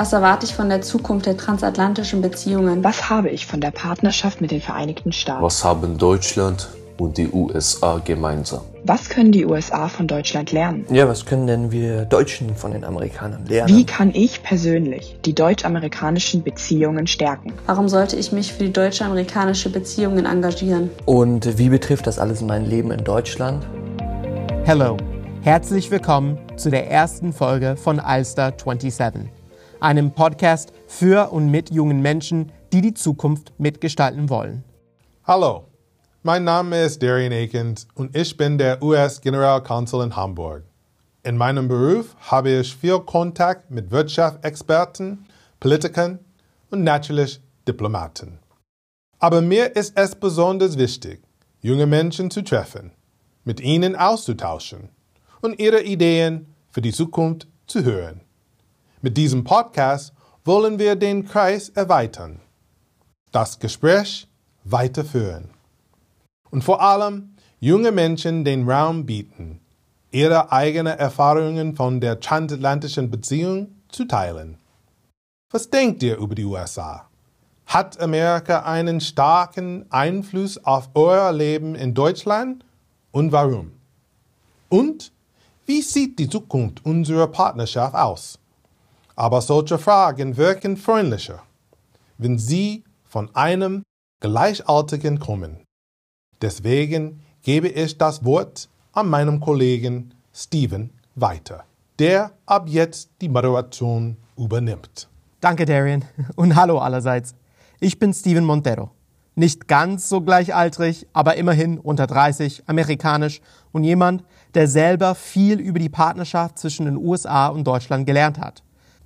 Was erwarte ich von der Zukunft der transatlantischen Beziehungen? Was habe ich von der Partnerschaft mit den Vereinigten Staaten? Was haben Deutschland und die USA gemeinsam? Was können die USA von Deutschland lernen? Ja, was können denn wir Deutschen von den Amerikanern lernen? Wie kann ich persönlich die deutsch-amerikanischen Beziehungen stärken? Warum sollte ich mich für die deutsche-amerikanische Beziehungen engagieren? Und wie betrifft das alles mein Leben in Deutschland? Hello, herzlich willkommen zu der ersten Folge von Alster 27, einem Podcast für und mit jungen Menschen, die die Zukunft mitgestalten wollen. Hallo, mein Name ist Darian Akins und ich bin der US-Generalkonsul in Hamburg. In meinem Beruf habe ich viel Kontakt mit Wirtschaftsexperten, Politikern und natürlich Diplomaten. Aber mir ist es besonders wichtig, junge Menschen zu treffen, mit ihnen auszutauschen und ihre Ideen für die Zukunft zu hören. Mit diesem Podcast wollen wir den Kreis erweitern, das Gespräch weiterführen und vor allem junge Menschen den Raum bieten, ihre eigenen Erfahrungen von der transatlantischen Beziehung zu teilen. Was denkt ihr über die USA? Hat Amerika einen starken Einfluss auf euer Leben in Deutschland und warum? Und wie sieht die Zukunft unserer Partnerschaft aus? Aber solche Fragen wirken freundlicher, wenn sie von einem Gleichaltrigen kommen. Deswegen gebe ich das Wort an meinem Kollegen Steven weiter, der ab jetzt die Moderation übernimmt. Danke, Darian. Und hallo allerseits. Ich bin Steven Montero. Nicht ganz so gleichaltrig, aber immerhin unter 30, amerikanisch und jemand, der selber viel über die Partnerschaft zwischen den USA und Deutschland gelernt hat.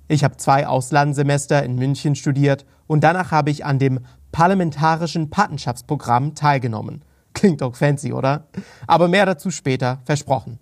Ich habe zwei Auslandssemester in München studiert und danach habe ich an dem Parlamentarischen Patenschaftsprogramm teilgenommen. Klingt doch fancy, oder? Aber mehr dazu später, versprochen.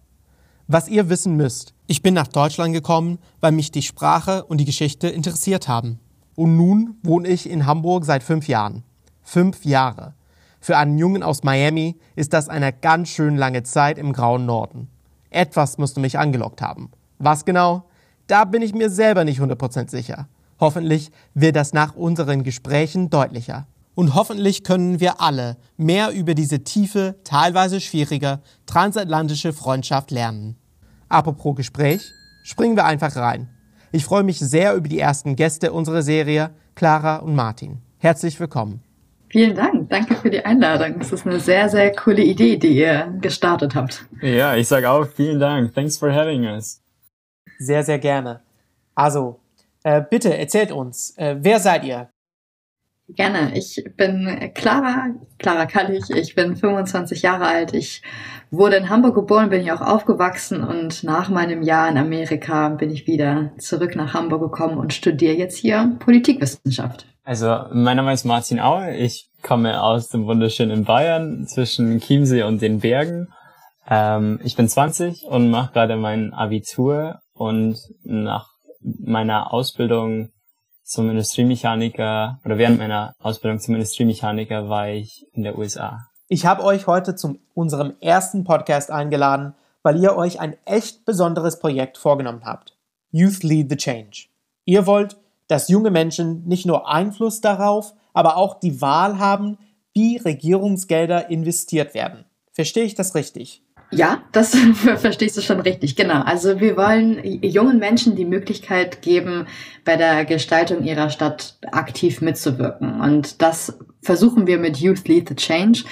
Was ihr wissen müsst, ich bin nach Deutschland gekommen, weil mich die Sprache und die Geschichte interessiert haben. Und nun wohne ich in Hamburg seit fünf Jahren. Fünf Jahre. Für einen Jungen aus Miami ist das eine ganz schön lange Zeit im grauen Norden. Etwas musste mich angelockt haben. Was genau? Da bin ich mir selber nicht 100% sicher. Hoffentlich wird das nach unseren Gesprächen deutlicher. Und hoffentlich können wir alle mehr über diese tiefe, teilweise schwierige transatlantische Freundschaft lernen. Apropos Gespräch, springen wir einfach rein. Ich freue mich sehr über die ersten Gäste unserer Serie, Clara und Martin. Herzlich willkommen. Vielen Dank. Danke für die Einladung. Das ist eine sehr, sehr coole Idee, die ihr gestartet habt. Ja, ich sage auch vielen Dank. Thanks for having us. Sehr, sehr gerne. Also, äh, bitte erzählt uns, äh, wer seid ihr? Gerne. Ich bin Clara, Clara Kallich. Ich bin 25 Jahre alt. Ich wurde in Hamburg geboren, bin hier auch aufgewachsen und nach meinem Jahr in Amerika bin ich wieder zurück nach Hamburg gekommen und studiere jetzt hier Politikwissenschaft. Also, mein Name ist Martin Auer. Ich komme aus dem wunderschönen Bayern zwischen Chiemsee und den Bergen. Ähm, ich bin 20 und mache gerade mein Abitur und nach meiner Ausbildung zum Industriemechaniker oder während meiner Ausbildung zum Industriemechaniker war ich in der USA. Ich habe euch heute zu unserem ersten Podcast eingeladen, weil ihr euch ein echt besonderes Projekt vorgenommen habt. Youth Lead the Change. Ihr wollt, dass junge Menschen nicht nur Einfluss darauf, aber auch die Wahl haben, wie Regierungsgelder investiert werden. Verstehe ich das richtig? Ja, das verstehst du schon richtig, genau. Also wir wollen jungen Menschen die Möglichkeit geben, bei der Gestaltung ihrer Stadt aktiv mitzuwirken. Und das versuchen wir mit Youth Lead the Change.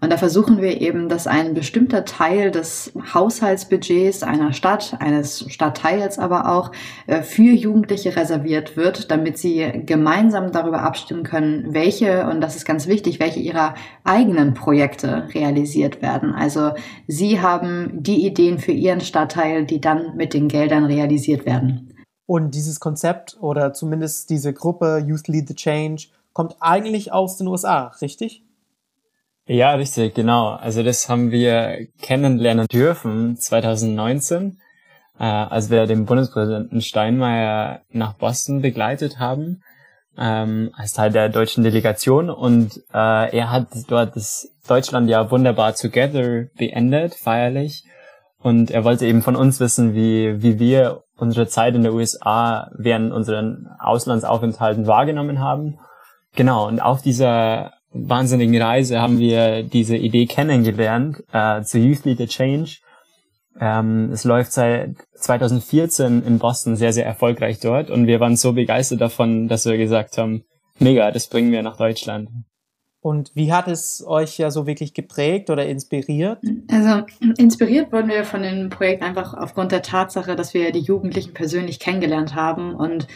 Und da versuchen wir eben, dass ein bestimmter Teil des Haushaltsbudgets einer Stadt, eines Stadtteils aber auch, äh, für Jugendliche reserviert wird, damit sie gemeinsam darüber abstimmen können, welche, und das ist ganz wichtig, welche ihrer eigenen Projekte realisiert werden. Also sie haben die Ideen für ihren Stadtteil, die dann mit den Geldern realisiert werden. Und dieses Konzept oder zumindest diese Gruppe Youth Lead the Change kommt eigentlich aus den USA, richtig? Ja, richtig, genau. Also das haben wir kennenlernen dürfen 2019, äh, als wir den Bundespräsidenten Steinmeier nach Boston begleitet haben, ähm, als Teil der deutschen Delegation. Und äh, er hat dort das Deutschland ja wunderbar together beendet, feierlich. Und er wollte eben von uns wissen, wie, wie wir unsere Zeit in der USA während unseren Auslandsaufenthalten wahrgenommen haben. Genau, und auf dieser wahnsinnigen Reise haben wir diese Idee kennengelernt, äh, zu Youth Leader Change. Ähm, es läuft seit 2014 in Boston sehr, sehr erfolgreich dort und wir waren so begeistert davon, dass wir gesagt haben, mega, das bringen wir nach Deutschland. Und wie hat es euch ja so wirklich geprägt oder inspiriert? Also inspiriert wurden wir von dem Projekt einfach aufgrund der Tatsache, dass wir die Jugendlichen persönlich kennengelernt haben und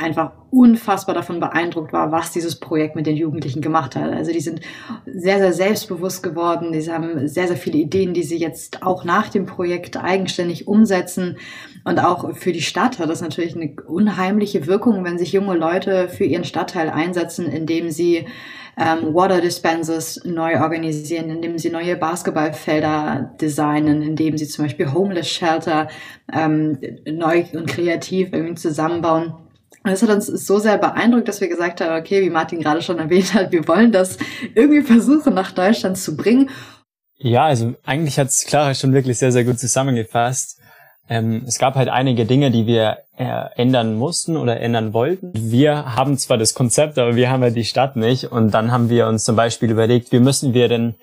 einfach unfassbar davon beeindruckt war, was dieses Projekt mit den Jugendlichen gemacht hat. Also die sind sehr, sehr selbstbewusst geworden. Die haben sehr, sehr viele Ideen, die sie jetzt auch nach dem Projekt eigenständig umsetzen. Und auch für die Stadt hat das natürlich eine unheimliche Wirkung, wenn sich junge Leute für ihren Stadtteil einsetzen, indem sie ähm, Water Dispensers neu organisieren, indem sie neue Basketballfelder designen, indem sie zum Beispiel Homeless Shelter ähm, neu und kreativ irgendwie zusammenbauen. Und das hat uns so sehr beeindruckt, dass wir gesagt haben, okay, wie Martin gerade schon erwähnt hat, wir wollen das irgendwie versuchen, nach Deutschland zu bringen. Ja, also eigentlich hat es Clara schon wirklich sehr, sehr gut zusammengefasst. Ähm, es gab halt einige Dinge, die wir äh, ändern mussten oder ändern wollten. Wir haben zwar das Konzept, aber wir haben ja die Stadt nicht. Und dann haben wir uns zum Beispiel überlegt, wie müssen wir denn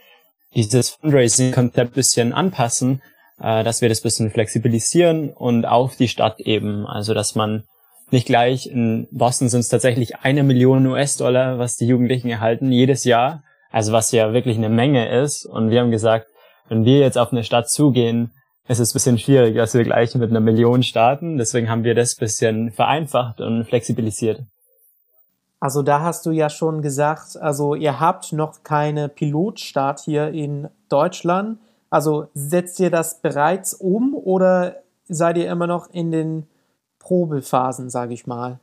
dieses Fundraising-Konzept bisschen anpassen, äh, dass wir das bisschen flexibilisieren und auf die Stadt eben. Also dass man nicht gleich. In Boston sind es tatsächlich eine Million US-Dollar, was die Jugendlichen erhalten jedes Jahr. Also was ja wirklich eine Menge ist. Und wir haben gesagt, wenn wir jetzt auf eine Stadt zugehen, ist es ein bisschen schwierig, dass wir gleich mit einer Million starten. Deswegen haben wir das bisschen vereinfacht und flexibilisiert. Also da hast du ja schon gesagt, also ihr habt noch keine Pilotstart hier in Deutschland. Also setzt ihr das bereits um oder seid ihr immer noch in den Probephasen, sage ich mal.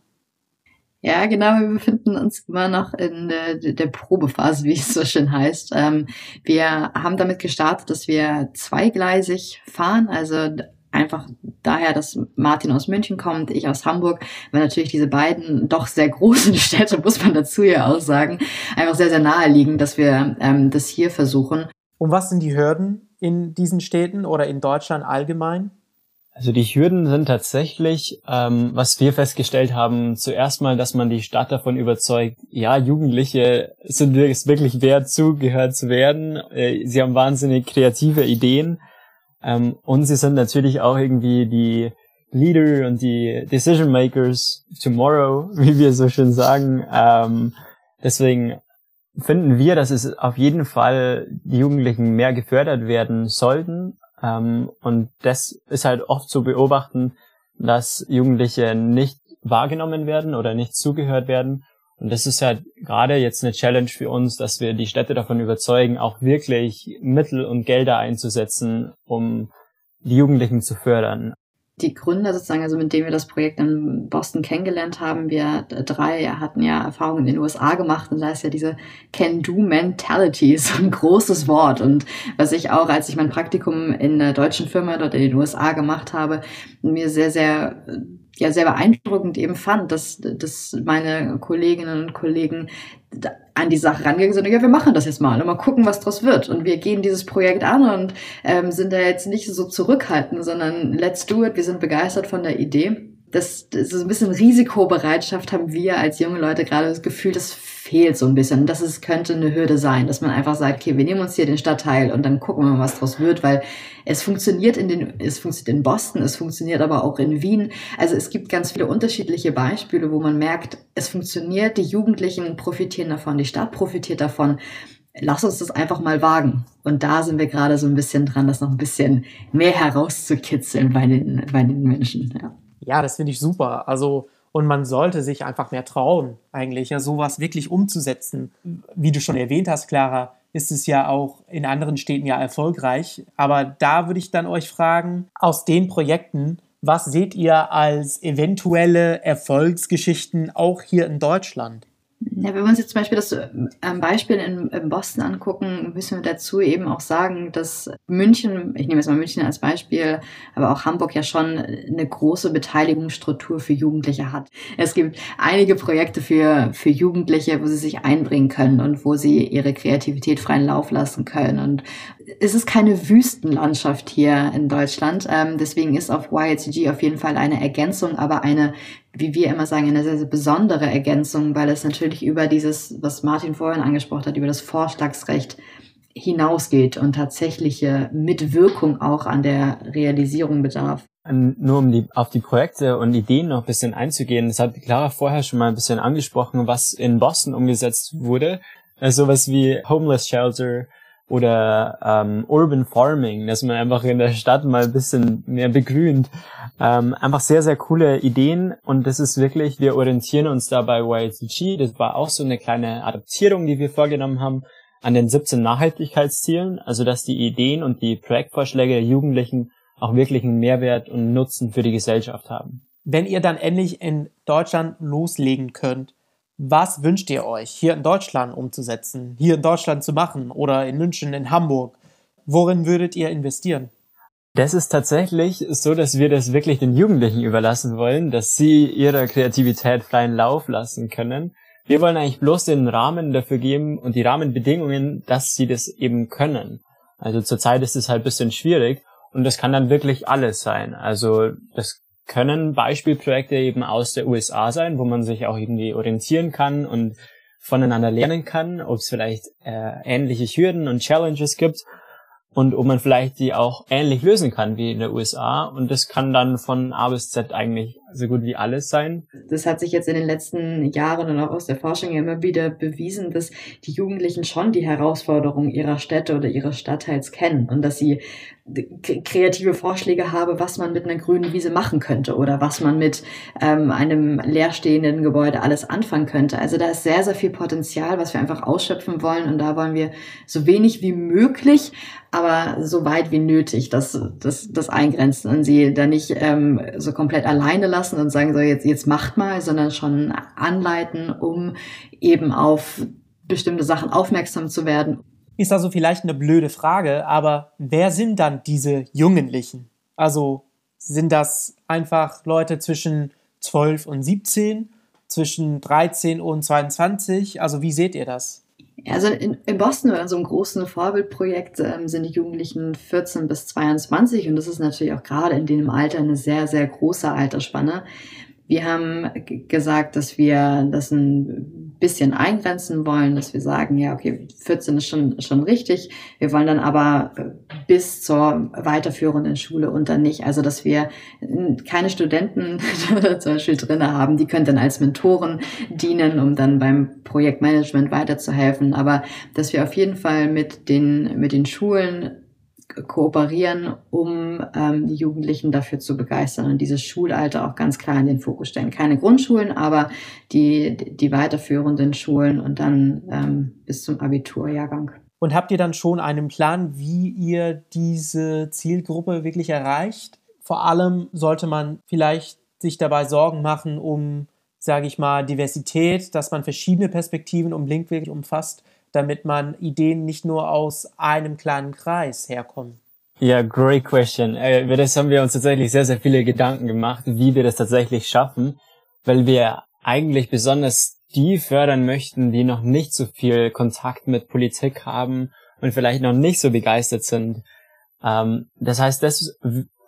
Ja, genau, wir befinden uns immer noch in der, der Probephase, wie es so schön heißt. Ähm, wir haben damit gestartet, dass wir zweigleisig fahren, also einfach daher, dass Martin aus München kommt, ich aus Hamburg, weil natürlich diese beiden doch sehr großen Städte, muss man dazu ja auch sagen, einfach sehr, sehr nahe liegen, dass wir ähm, das hier versuchen. Und was sind die Hürden in diesen Städten oder in Deutschland allgemein? Also die Hürden sind tatsächlich, ähm, was wir festgestellt haben, zuerst mal, dass man die Stadt davon überzeugt, ja, Jugendliche sind es wirklich wert, zugehört zu werden. Äh, sie haben wahnsinnig kreative Ideen ähm, und sie sind natürlich auch irgendwie die Leader und die Decision Makers tomorrow, wie wir so schön sagen. Ähm, deswegen finden wir, dass es auf jeden Fall die Jugendlichen mehr gefördert werden sollten ähm, und das ist halt oft zu beobachten, dass Jugendliche nicht wahrgenommen werden oder nicht zugehört werden. Und das ist halt gerade jetzt eine Challenge für uns, dass wir die Städte davon überzeugen, auch wirklich Mittel und Gelder einzusetzen, um die Jugendlichen zu fördern die Gründer sozusagen, also mit denen wir das Projekt in Boston kennengelernt haben, wir drei hatten ja Erfahrungen in den USA gemacht und da ist ja diese Can-Do-Mentality so ein großes Wort. Und was ich auch, als ich mein Praktikum in der deutschen Firma dort in den USA gemacht habe, mir sehr, sehr ja sehr beeindruckend eben fand, dass, dass meine Kolleginnen und Kollegen an die Sache rangegangen sind, ja, wir machen das jetzt mal und mal gucken, was draus wird. Und wir gehen dieses Projekt an und ähm, sind da jetzt nicht so zurückhaltend, sondern let's do it, wir sind begeistert von der Idee. Das, das ist ein bisschen Risikobereitschaft haben wir als junge Leute gerade das Gefühl, das fehlt so ein bisschen. Das ist, könnte eine Hürde sein, dass man einfach sagt, okay, wir nehmen uns hier den Stadtteil und dann gucken wir mal, was draus wird, weil es funktioniert in den, es funktioniert in Boston, es funktioniert aber auch in Wien. Also es gibt ganz viele unterschiedliche Beispiele, wo man merkt, es funktioniert, die Jugendlichen profitieren davon, die Stadt profitiert davon. Lass uns das einfach mal wagen. Und da sind wir gerade so ein bisschen dran, das noch ein bisschen mehr herauszukitzeln bei den, bei den Menschen. Ja, ja das finde ich super. Also und man sollte sich einfach mehr trauen, eigentlich ja sowas wirklich umzusetzen. Wie du schon erwähnt hast, Clara, ist es ja auch in anderen Städten ja erfolgreich. Aber da würde ich dann euch fragen, aus den Projekten, was seht ihr als eventuelle Erfolgsgeschichten auch hier in Deutschland? Ja, wenn wir uns jetzt zum Beispiel das ähm, Beispiel in, Boston angucken, müssen wir dazu eben auch sagen, dass München, ich nehme jetzt mal München als Beispiel, aber auch Hamburg ja schon eine große Beteiligungsstruktur für Jugendliche hat. Es gibt einige Projekte für, für Jugendliche, wo sie sich einbringen können und wo sie ihre Kreativität freien Lauf lassen können. Und es ist keine Wüstenlandschaft hier in Deutschland. Ähm, deswegen ist auf YHCG auf jeden Fall eine Ergänzung, aber eine wie wir immer sagen, eine sehr, sehr besondere Ergänzung, weil es natürlich über dieses, was Martin vorhin angesprochen hat, über das Vorschlagsrecht hinausgeht und tatsächliche Mitwirkung auch an der Realisierung bedarf. Nur um die, auf die Projekte und Ideen noch ein bisschen einzugehen, das hat Clara vorher schon mal ein bisschen angesprochen, was in Boston umgesetzt wurde. Also sowas wie Homeless Shelter, oder ähm, Urban Farming, dass man einfach in der Stadt mal ein bisschen mehr begrünt. Ähm, einfach sehr, sehr coole Ideen und das ist wirklich, wir orientieren uns da bei YCG, das war auch so eine kleine Adaptierung, die wir vorgenommen haben, an den 17 Nachhaltigkeitszielen, also dass die Ideen und die Projektvorschläge der Jugendlichen auch wirklich einen Mehrwert und Nutzen für die Gesellschaft haben. Wenn ihr dann endlich in Deutschland loslegen könnt, was wünscht ihr euch hier in Deutschland umzusetzen, hier in Deutschland zu machen oder in München, in Hamburg? Worin würdet ihr investieren? Das ist tatsächlich so, dass wir das wirklich den Jugendlichen überlassen wollen, dass sie ihrer Kreativität freien Lauf lassen können. Wir wollen eigentlich bloß den Rahmen dafür geben und die Rahmenbedingungen, dass sie das eben können. Also zurzeit ist es halt bisschen schwierig und das kann dann wirklich alles sein. Also das können Beispielprojekte eben aus der USA sein, wo man sich auch irgendwie orientieren kann und voneinander lernen kann, ob es vielleicht äh, ähnliche Hürden und Challenges gibt und ob man vielleicht die auch ähnlich lösen kann wie in der USA. Und das kann dann von A bis Z eigentlich so gut wie alles sein. Das hat sich jetzt in den letzten Jahren und auch aus der Forschung ja immer wieder bewiesen, dass die Jugendlichen schon die Herausforderungen ihrer Städte oder ihres Stadtteils kennen und dass sie kreative Vorschläge habe, was man mit einer grünen Wiese machen könnte oder was man mit ähm, einem leerstehenden Gebäude alles anfangen könnte. Also da ist sehr, sehr viel Potenzial, was wir einfach ausschöpfen wollen und da wollen wir so wenig wie möglich, aber so weit wie nötig das, das, das eingrenzen und sie da nicht ähm, so komplett alleine lassen und sagen, so jetzt, jetzt macht mal, sondern schon anleiten, um eben auf bestimmte Sachen aufmerksam zu werden ist also vielleicht eine blöde Frage, aber wer sind dann diese Jugendlichen? Also sind das einfach Leute zwischen 12 und 17, zwischen 13 und 22? Also wie seht ihr das? Also in, in Boston oder so einem großen Vorbildprojekt ähm, sind die Jugendlichen 14 bis 22 und das ist natürlich auch gerade in dem Alter eine sehr, sehr große Altersspanne. Wir haben gesagt, dass wir das ein bisschen eingrenzen wollen, dass wir sagen, ja, okay, 14 ist schon, schon richtig. Wir wollen dann aber bis zur weiterführenden Schule und dann nicht. Also, dass wir keine Studenten zum Beispiel drinne haben, die können dann als Mentoren dienen, um dann beim Projektmanagement weiterzuhelfen. Aber dass wir auf jeden Fall mit den, mit den Schulen kooperieren, um ähm, die Jugendlichen dafür zu begeistern und dieses Schulalter auch ganz klar in den Fokus stellen. Keine Grundschulen, aber die, die weiterführenden Schulen und dann ähm, bis zum Abiturjahrgang. Und habt ihr dann schon einen Plan, wie ihr diese Zielgruppe wirklich erreicht? Vor allem sollte man vielleicht sich dabei Sorgen machen um, sage ich mal, Diversität, dass man verschiedene Perspektiven und Blickwinkel umfasst damit man Ideen nicht nur aus einem kleinen Kreis herkommen? Ja, great question. Äh, über das haben wir uns tatsächlich sehr, sehr viele Gedanken gemacht, wie wir das tatsächlich schaffen, weil wir eigentlich besonders die fördern möchten, die noch nicht so viel Kontakt mit Politik haben und vielleicht noch nicht so begeistert sind. Ähm, das heißt, das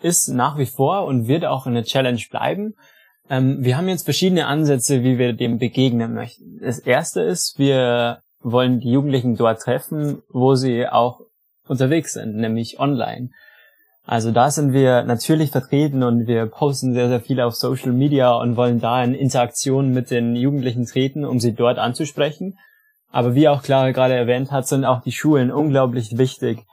ist nach wie vor und wird auch eine Challenge bleiben. Ähm, wir haben jetzt verschiedene Ansätze, wie wir dem begegnen möchten. Das erste ist, wir wollen die Jugendlichen dort treffen, wo sie auch unterwegs sind, nämlich online. Also da sind wir natürlich vertreten und wir posten sehr, sehr viel auf Social Media und wollen da in Interaktion mit den Jugendlichen treten, um sie dort anzusprechen. Aber wie auch Clara gerade erwähnt hat, sind auch die Schulen unglaublich wichtig,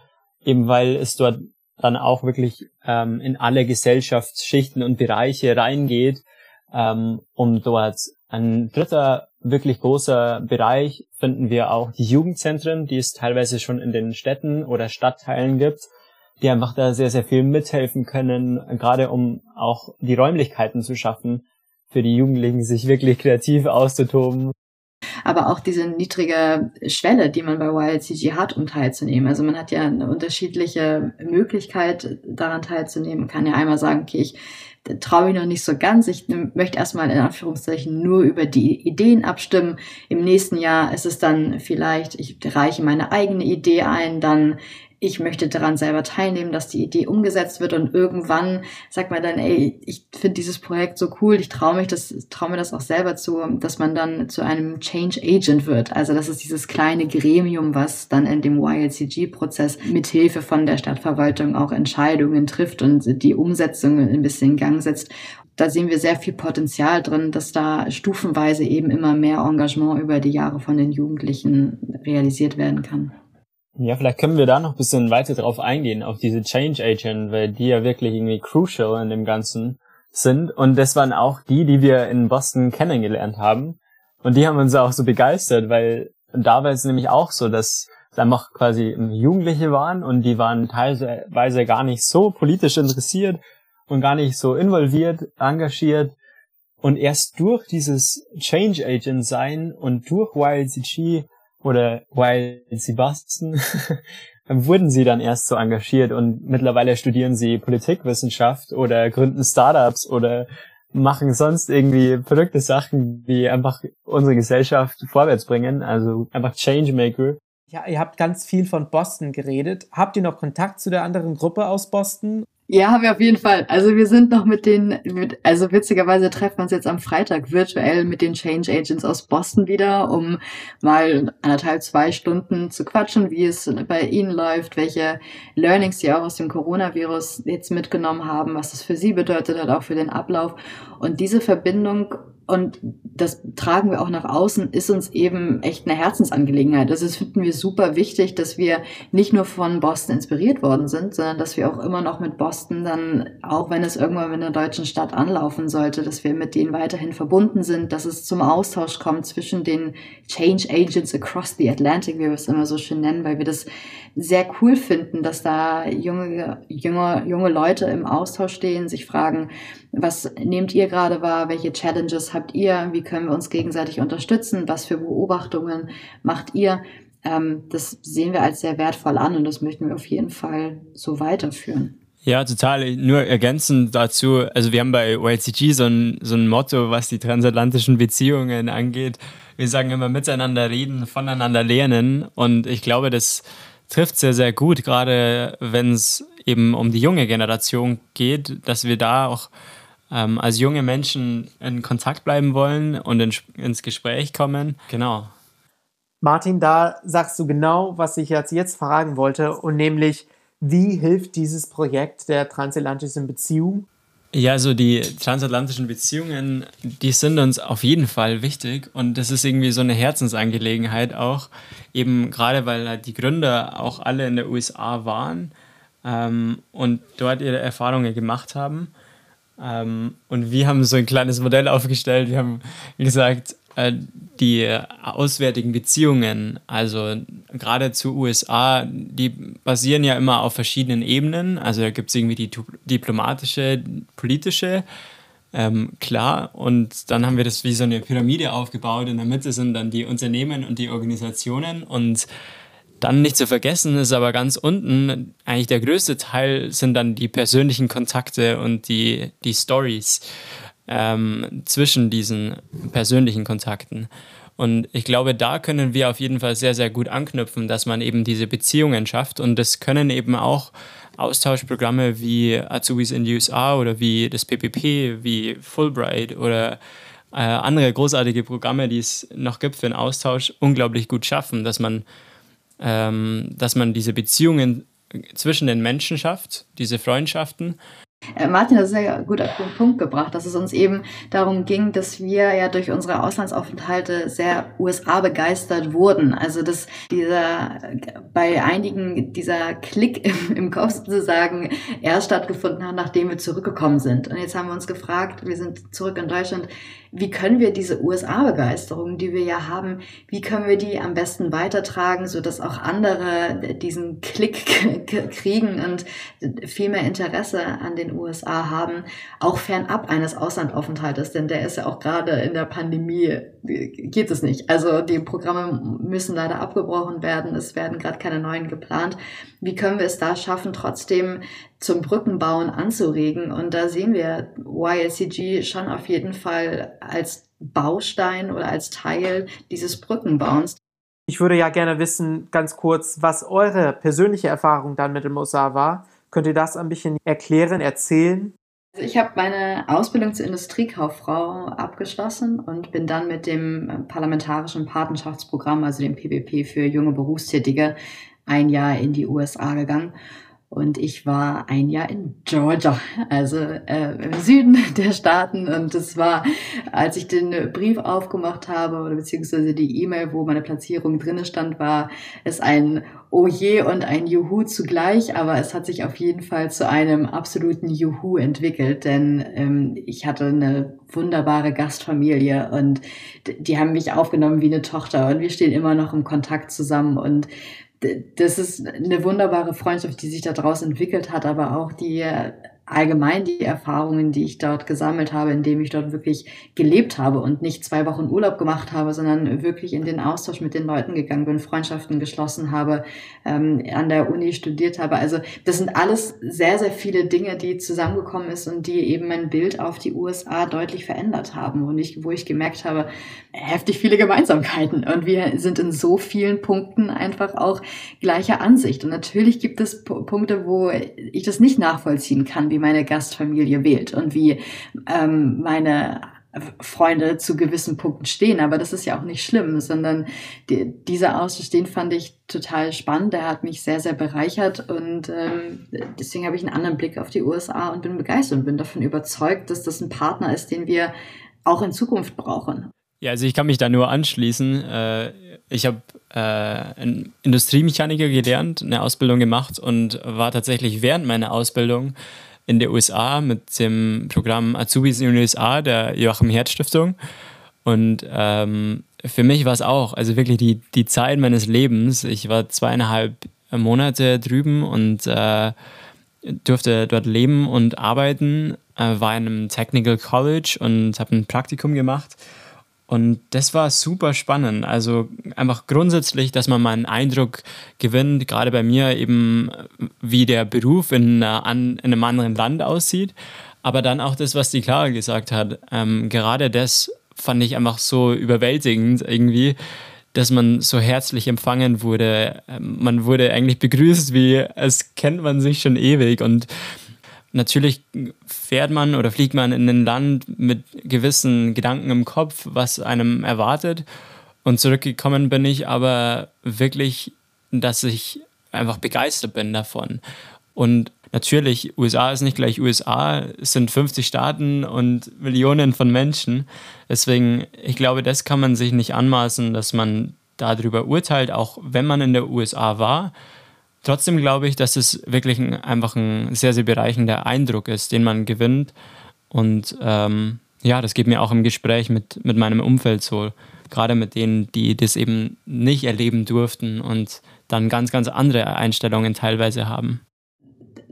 eben weil es dort dann auch wirklich ähm, in alle Gesellschaftsschichten und Bereiche reingeht, ähm, um dort ein dritter wirklich großer Bereich finden wir auch die Jugendzentren, die es teilweise schon in den Städten oder Stadtteilen gibt, die einfach da sehr, sehr viel mithelfen können, gerade um auch die Räumlichkeiten zu schaffen, für die Jugendlichen sich wirklich kreativ auszutoben. Aber auch diese niedrige Schwelle, die man bei YLCG hat, um teilzunehmen. Also man hat ja eine unterschiedliche Möglichkeit, daran teilzunehmen. Man kann ja einmal sagen, okay, ich traue mich noch nicht so ganz. Ich möchte erstmal in Anführungszeichen nur über die Ideen abstimmen. Im nächsten Jahr ist es dann vielleicht, ich reiche meine eigene Idee ein, dann ich möchte daran selber teilnehmen, dass die Idee umgesetzt wird und irgendwann sagt man dann, ey, ich finde dieses Projekt so cool, ich traue mich das, traue mir das auch selber zu, dass man dann zu einem Change Agent wird. Also das ist dieses kleine Gremium, was dann in dem YLCG-Prozess mithilfe von der Stadtverwaltung auch Entscheidungen trifft und die Umsetzung ein bisschen in Gang setzt da sehen wir sehr viel Potenzial drin, dass da stufenweise eben immer mehr Engagement über die Jahre von den Jugendlichen realisiert werden kann. Ja, vielleicht können wir da noch ein bisschen weiter drauf eingehen, auf diese Change Agent, weil die ja wirklich irgendwie crucial in dem Ganzen sind. Und das waren auch die, die wir in Boston kennengelernt haben. Und die haben uns auch so begeistert, weil da war es nämlich auch so, dass es einfach quasi Jugendliche waren und die waren teilweise gar nicht so politisch interessiert und gar nicht so involviert, engagiert. Und erst durch dieses Change Agent sein und durch YLCG oder weil sie Boston wurden sie dann erst so engagiert und mittlerweile studieren sie Politikwissenschaft oder gründen Startups oder machen sonst irgendwie verrückte Sachen, die einfach unsere Gesellschaft vorwärts bringen, also einfach Changemaker. Ja, ihr habt ganz viel von Boston geredet. Habt ihr noch Kontakt zu der anderen Gruppe aus Boston? Ja, haben wir auf jeden Fall. Also wir sind noch mit den, mit, also witzigerweise treffen wir uns jetzt am Freitag virtuell mit den Change Agents aus Boston wieder, um mal anderthalb, zwei Stunden zu quatschen, wie es bei ihnen läuft, welche Learnings sie auch aus dem Coronavirus jetzt mitgenommen haben, was das für sie bedeutet hat, auch für den Ablauf. Und diese Verbindung und das tragen wir auch nach außen, ist uns eben echt eine Herzensangelegenheit. Also das finden wir super wichtig, dass wir nicht nur von Boston inspiriert worden sind, sondern dass wir auch immer noch mit Boston dann, auch wenn es irgendwann mit einer deutschen Stadt anlaufen sollte, dass wir mit denen weiterhin verbunden sind, dass es zum Austausch kommt zwischen den Change Agents across the Atlantic, wie wir es immer so schön nennen, weil wir das sehr cool finden, dass da junge, junge, junge Leute im Austausch stehen, sich fragen, was nehmt ihr gerade wahr? Welche Challenges habt ihr? Wie können wir uns gegenseitig unterstützen? Was für Beobachtungen macht ihr? Ähm, das sehen wir als sehr wertvoll an und das möchten wir auf jeden Fall so weiterführen. Ja, total. Nur ergänzend dazu, also wir haben bei YCG so ein, so ein Motto, was die transatlantischen Beziehungen angeht. Wir sagen immer miteinander reden, voneinander lernen und ich glaube, das trifft sehr, sehr gut, gerade wenn es eben um die junge Generation geht, dass wir da auch ähm, als junge Menschen in Kontakt bleiben wollen und in, ins Gespräch kommen. Genau. Martin, da sagst du genau, was ich jetzt, jetzt fragen wollte, und nämlich, wie hilft dieses Projekt der transatlantischen Beziehung? Ja, also die transatlantischen Beziehungen, die sind uns auf jeden Fall wichtig und das ist irgendwie so eine Herzensangelegenheit auch, eben gerade weil halt die Gründer auch alle in der USA waren ähm, und dort ihre Erfahrungen gemacht haben. Ähm, und wir haben so ein kleines Modell aufgestellt. Wir haben gesagt, äh, die auswärtigen Beziehungen, also gerade zu USA, die basieren ja immer auf verschiedenen Ebenen. Also da gibt es irgendwie die diplomatische, politische, ähm, klar. Und dann haben wir das wie so eine Pyramide aufgebaut. In der Mitte sind dann die Unternehmen und die Organisationen und dann nicht zu vergessen ist aber ganz unten, eigentlich der größte Teil sind dann die persönlichen Kontakte und die, die Stories ähm, zwischen diesen persönlichen Kontakten. Und ich glaube, da können wir auf jeden Fall sehr, sehr gut anknüpfen, dass man eben diese Beziehungen schafft. Und das können eben auch Austauschprogramme wie Azubis in die USA oder wie das PPP, wie Fulbright oder äh, andere großartige Programme, die es noch gibt für den Austausch, unglaublich gut schaffen, dass man ähm, dass man diese Beziehungen zwischen den Menschen schafft, diese Freundschaften. Äh, Martin hat sehr gut auf den Punkt gebracht, dass es uns eben darum ging, dass wir ja durch unsere Auslandsaufenthalte sehr USA begeistert wurden. Also dass dieser bei einigen dieser Klick im, im Kopf sozusagen erst stattgefunden hat, nachdem wir zurückgekommen sind. Und jetzt haben wir uns gefragt, wir sind zurück in Deutschland, wie können wir diese USA-Begeisterung, die wir ja haben, wie können wir die am besten weitertragen, so dass auch andere diesen Klick kriegen und viel mehr Interesse an den USA haben, auch fernab eines Auslandaufenthaltes, denn der ist ja auch gerade in der Pandemie, geht es nicht. Also die Programme müssen leider abgebrochen werden, es werden gerade keine neuen geplant. Wie können wir es da schaffen, trotzdem zum Brückenbauen anzuregen? Und da sehen wir YLCG schon auf jeden Fall als Baustein oder als Teil dieses Brückenbauens. Ich würde ja gerne wissen, ganz kurz, was eure persönliche Erfahrung dann mit dem USA war. Könnt ihr das ein bisschen erklären, erzählen? Also ich habe meine Ausbildung zur Industriekauffrau abgeschlossen und bin dann mit dem parlamentarischen Patenschaftsprogramm, also dem PBP für junge Berufstätige, ein Jahr in die USA gegangen und ich war ein Jahr in Georgia, also äh, im Süden der Staaten. Und es war, als ich den Brief aufgemacht habe oder beziehungsweise die E-Mail, wo meine Platzierung drinne stand, war es ein Oje und ein Juhu zugleich. Aber es hat sich auf jeden Fall zu einem absoluten Juhu entwickelt, denn ähm, ich hatte eine wunderbare Gastfamilie und die haben mich aufgenommen wie eine Tochter und wir stehen immer noch im Kontakt zusammen und das ist eine wunderbare Freundschaft, die sich da daraus entwickelt hat, aber auch die allgemein die Erfahrungen, die ich dort gesammelt habe, indem ich dort wirklich gelebt habe und nicht zwei Wochen Urlaub gemacht habe, sondern wirklich in den Austausch mit den Leuten gegangen bin, Freundschaften geschlossen habe, ähm, an der Uni studiert habe. Also das sind alles sehr, sehr viele Dinge, die zusammengekommen ist und die eben mein Bild auf die USA deutlich verändert haben und ich, wo ich gemerkt habe, heftig viele Gemeinsamkeiten und wir sind in so vielen Punkten einfach auch gleicher Ansicht. Und natürlich gibt es P Punkte, wo ich das nicht nachvollziehen kann, wie meine Gastfamilie wählt und wie ähm, meine Freunde zu gewissen Punkten stehen. Aber das ist ja auch nicht schlimm, sondern die, dieser den fand ich total spannend. Der hat mich sehr, sehr bereichert und ähm, deswegen habe ich einen anderen Blick auf die USA und bin begeistert und bin davon überzeugt, dass das ein Partner ist, den wir auch in Zukunft brauchen. Ja, also ich kann mich da nur anschließen. Äh, ich habe äh, Industriemechaniker gelernt, eine Ausbildung gemacht und war tatsächlich während meiner Ausbildung in den USA mit dem Programm Azubis in den USA der Joachim Herz Stiftung. Und ähm, für mich war es auch, also wirklich die, die Zeit meines Lebens. Ich war zweieinhalb Monate drüben und äh, durfte dort leben und arbeiten, äh, war in einem Technical College und habe ein Praktikum gemacht und das war super spannend. Also einfach grundsätzlich, dass man mal einen Eindruck gewinnt, gerade bei mir eben, wie der Beruf in, in einem anderen Land aussieht. Aber dann auch das, was die Clara gesagt hat. Ähm, gerade das fand ich einfach so überwältigend irgendwie, dass man so herzlich empfangen wurde. Ähm, man wurde eigentlich begrüßt, wie es kennt man sich schon ewig. Und natürlich fährt man oder fliegt man in ein Land mit gewissen Gedanken im Kopf, was einem erwartet. Und zurückgekommen bin ich aber wirklich, dass ich einfach begeistert bin davon. Und natürlich, USA ist nicht gleich USA, es sind 50 Staaten und Millionen von Menschen. Deswegen, ich glaube, das kann man sich nicht anmaßen, dass man darüber urteilt, auch wenn man in der USA war Trotzdem glaube ich, dass es wirklich ein, einfach ein sehr, sehr bereichender Eindruck ist, den man gewinnt. Und ähm, ja, das geht mir auch im Gespräch mit, mit meinem Umfeld so. Gerade mit denen, die das eben nicht erleben durften und dann ganz, ganz andere Einstellungen teilweise haben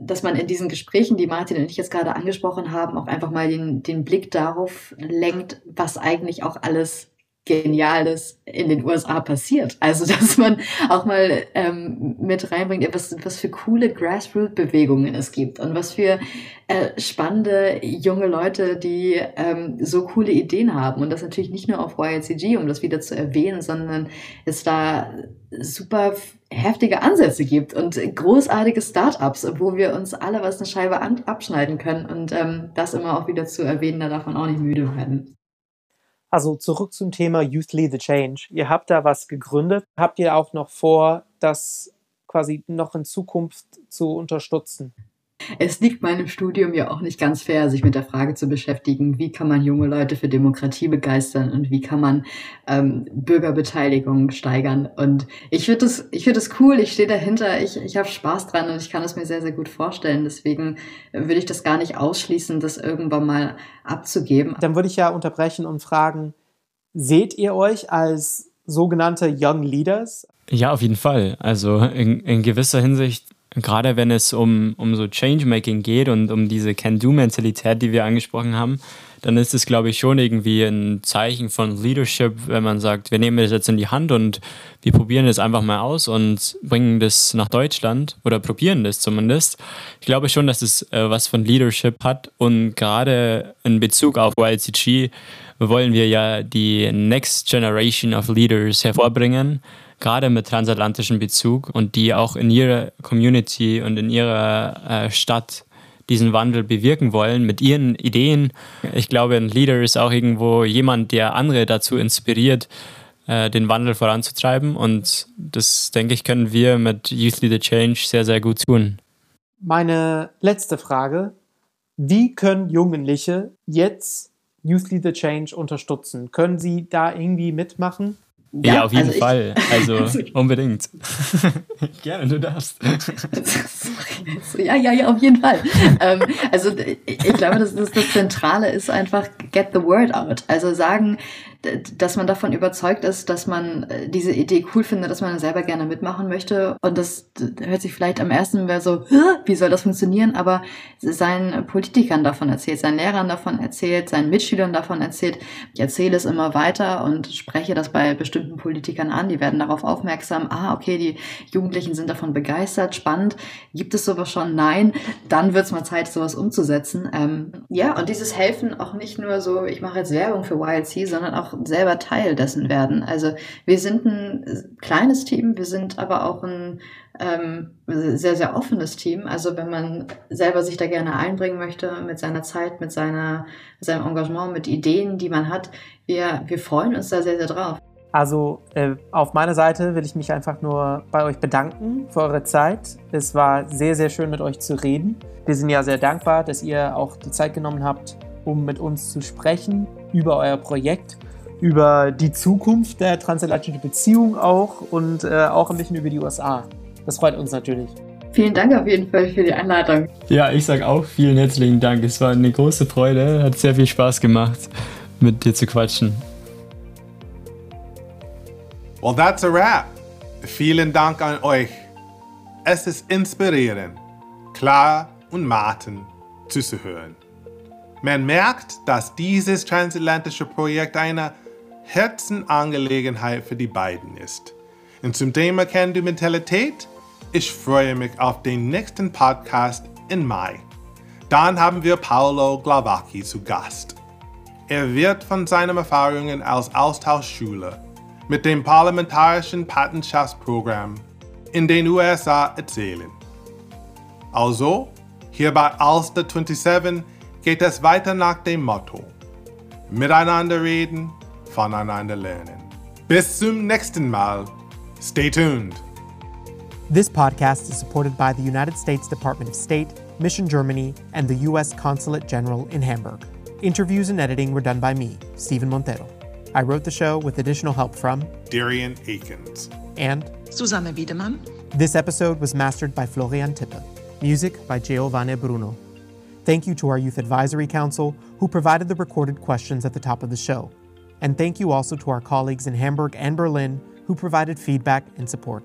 dass man in diesen Gesprächen, die Martin und ich jetzt gerade angesprochen haben, auch einfach mal den, den Blick darauf lenkt, was eigentlich auch alles Geniales in den USA passiert. Also, dass man auch mal ähm, mit reinbringt, was, was für coole Grassroot-Bewegungen es gibt und was für äh, spannende junge Leute, die ähm, so coole Ideen haben. Und das natürlich nicht nur auf YLCG, um das wieder zu erwähnen, sondern es da super heftige Ansätze gibt und großartige Startups, wo wir uns alle was eine Scheibe abschneiden können. Und ähm, das immer auch wieder zu erwähnen, da darf man auch nicht müde werden. Also zurück zum Thema Youth Lead the Change. Ihr habt da was gegründet. Habt ihr auch noch vor, das quasi noch in Zukunft zu unterstützen? Es liegt meinem Studium ja auch nicht ganz fair, sich mit der Frage zu beschäftigen, wie kann man junge Leute für Demokratie begeistern und wie kann man ähm, Bürgerbeteiligung steigern. Und ich finde das, ich finde das cool, ich stehe dahinter, ich, ich habe Spaß dran und ich kann es mir sehr, sehr gut vorstellen. Deswegen würde ich das gar nicht ausschließen, das irgendwann mal abzugeben. Dann würde ich ja unterbrechen und fragen, seht ihr euch als sogenannte Young Leaders? Ja, auf jeden Fall. Also in, in gewisser Hinsicht gerade wenn es um, um so Changemaking geht und um diese Can-Do-Mentalität, die wir angesprochen haben, dann ist es, glaube ich, schon irgendwie ein Zeichen von Leadership, wenn man sagt, wir nehmen das jetzt in die Hand und wir probieren das einfach mal aus und bringen das nach Deutschland oder probieren das zumindest. Ich glaube schon, dass es äh, was von Leadership hat und gerade in Bezug auf YLCG wollen wir ja die Next Generation of Leaders hervorbringen gerade mit transatlantischem Bezug und die auch in ihrer Community und in ihrer äh, Stadt diesen Wandel bewirken wollen mit ihren Ideen. Ich glaube, ein Leader ist auch irgendwo jemand, der andere dazu inspiriert, äh, den Wandel voranzutreiben. Und das, denke ich, können wir mit Youth Leader Change sehr, sehr gut tun. Meine letzte Frage. Wie können Jugendliche jetzt Youth Leader Change unterstützen? Können sie da irgendwie mitmachen? Ja, ja auf jeden also Fall. Also, also unbedingt. Gerne, du darfst. ja, ja, ja, auf jeden Fall. ähm, also ich glaube, das, das, das Zentrale ist einfach get the word out. Also sagen, dass man davon überzeugt ist, dass man äh, diese Idee cool findet, dass man selber gerne mitmachen möchte. Und das hört sich vielleicht am ersten Mal so, wie soll das funktionieren? Aber seinen Politikern davon erzählt, seinen Lehrern davon erzählt, seinen Mitschülern davon erzählt. Ich erzähle es immer weiter und spreche das bei bestimmten Politikern an. Die werden darauf aufmerksam. Ah, okay, die Jugendlichen sind davon begeistert. Spannend. Gibt es sowas schon? Nein. Dann wird es mal Zeit, sowas umzusetzen. Ähm, ja, und dieses Helfen auch nicht nur so, ich mache jetzt Werbung für YLC, sondern auch selber Teil dessen werden. Also wir sind ein kleines Team, wir sind aber auch ein ähm, sehr, sehr offenes Team. Also wenn man selber sich da gerne einbringen möchte mit seiner Zeit, mit, seiner, mit seinem Engagement, mit Ideen, die man hat, wir, wir freuen uns da sehr, sehr drauf. Also äh, auf meiner Seite will ich mich einfach nur bei euch bedanken für eure Zeit. Es war sehr, sehr schön mit euch zu reden. Wir sind ja sehr dankbar, dass ihr auch die Zeit genommen habt, um mit uns zu sprechen über euer Projekt über die Zukunft der transatlantischen Beziehung auch und äh, auch ein bisschen über die USA. Das freut uns natürlich. Vielen Dank auf jeden Fall für die Einladung. Ja, ich sage auch vielen herzlichen Dank. Es war eine große Freude, hat sehr viel Spaß gemacht, mit dir zu quatschen. Well, that's a wrap. Vielen Dank an euch. Es ist inspirierend, klar und Martin zuzuhören. Man merkt, dass dieses transatlantische Projekt eine Herzenangelegenheit für die beiden ist. Und zum Thema Can-Do-Mentalität, ich freue mich auf den nächsten Podcast im Mai. Dann haben wir Paolo Glavacchi zu Gast. Er wird von seinen Erfahrungen als Austauschschüler mit dem parlamentarischen Patenschaftsprogramm in den USA erzählen. Also, hier bei Alster 27 geht es weiter nach dem Motto: Miteinander reden, voneinander lernen. Bis zum nächsten Mal. Stay tuned. This podcast is supported by the United States Department of State, Mission Germany, and the U.S. Consulate General in Hamburg. Interviews and editing were done by me, Stephen Montero. I wrote the show with additional help from Darian Akins and Susanne Wiedemann. This episode was mastered by Florian Tippe. Music by Giovanni Bruno. Thank you to our Youth Advisory Council, who provided the recorded questions at the top of the show. And thank you also to our colleagues in Hamburg and Berlin who provided feedback and support.